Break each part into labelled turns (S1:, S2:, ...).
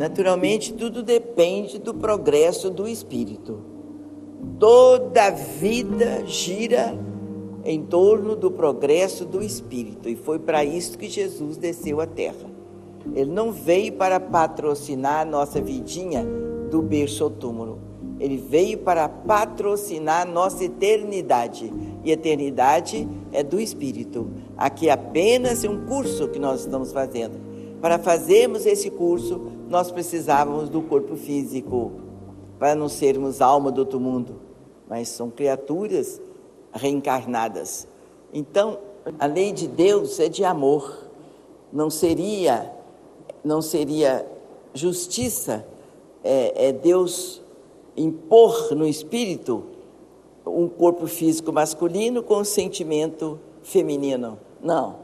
S1: Naturalmente, tudo depende do progresso do espírito. Toda a vida gira em torno do progresso do espírito, e foi para isso que Jesus desceu à terra. Ele não veio para patrocinar a nossa vidinha do berço ao túmulo. Ele veio para patrocinar a nossa eternidade. E eternidade é do Espírito. Aqui é apenas um curso que nós estamos fazendo. Para fazermos esse curso, nós precisávamos do corpo físico, para não sermos alma do outro mundo, mas são criaturas reencarnadas. Então, a lei de Deus é de amor. Não seria, não seria justiça é, é Deus impor no espírito um corpo físico masculino com um sentimento feminino. Não,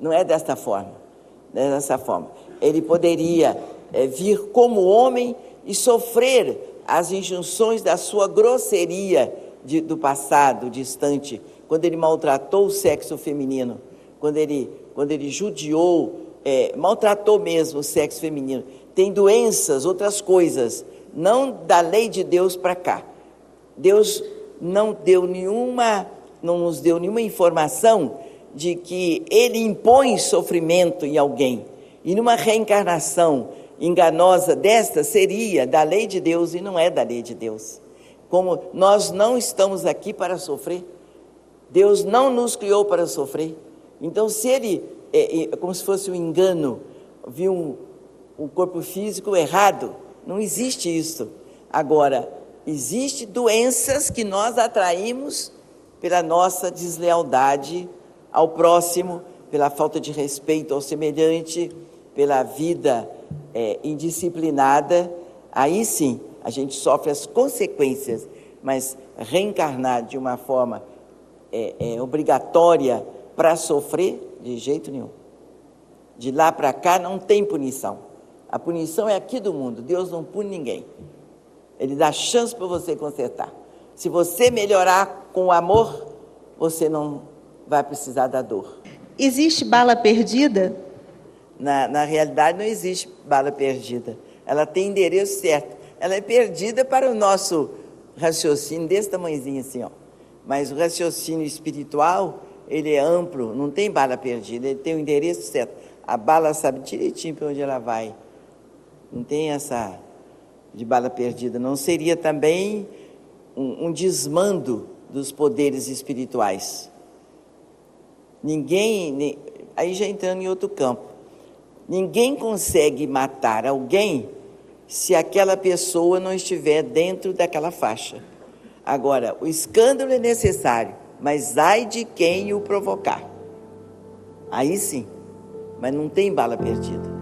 S1: não é desta forma. Não é dessa forma. Ele poderia é, vir como homem e sofrer as injunções da sua grosseria de, do passado distante, quando ele maltratou o sexo feminino, quando ele, quando ele judiou, é, maltratou mesmo o sexo feminino tem doenças, outras coisas, não da lei de Deus para cá. Deus não deu nenhuma, não nos deu nenhuma informação de que ele impõe sofrimento em alguém. E numa reencarnação enganosa desta seria da lei de Deus e não é da lei de Deus. Como nós não estamos aqui para sofrer, Deus não nos criou para sofrer. Então, se ele, é, é, como se fosse um engano, viu um, o corpo físico errado. Não existe isso. Agora, existe doenças que nós atraímos pela nossa deslealdade ao próximo, pela falta de respeito ao semelhante, pela vida é, indisciplinada. Aí sim, a gente sofre as consequências, mas reencarnar de uma forma é, é, obrigatória para sofrer, de jeito nenhum. De lá para cá não tem punição. A punição é aqui do mundo. Deus não pune ninguém. Ele dá chance para você consertar. Se você melhorar com o amor, você não vai precisar da dor.
S2: Existe bala perdida?
S1: Na, na realidade, não existe bala perdida. Ela tem endereço certo. Ela é perdida para o nosso raciocínio desse tamanhozinho assim, ó. Mas o raciocínio espiritual, ele é amplo, não tem bala perdida, ele tem o endereço certo. A bala sabe direitinho para onde ela vai. Não tem essa de bala perdida. Não seria também um, um desmando dos poderes espirituais. Ninguém, aí já entrando em outro campo, ninguém consegue matar alguém se aquela pessoa não estiver dentro daquela faixa. Agora, o escândalo é necessário, mas ai de quem o provocar. Aí sim, mas não tem bala perdida.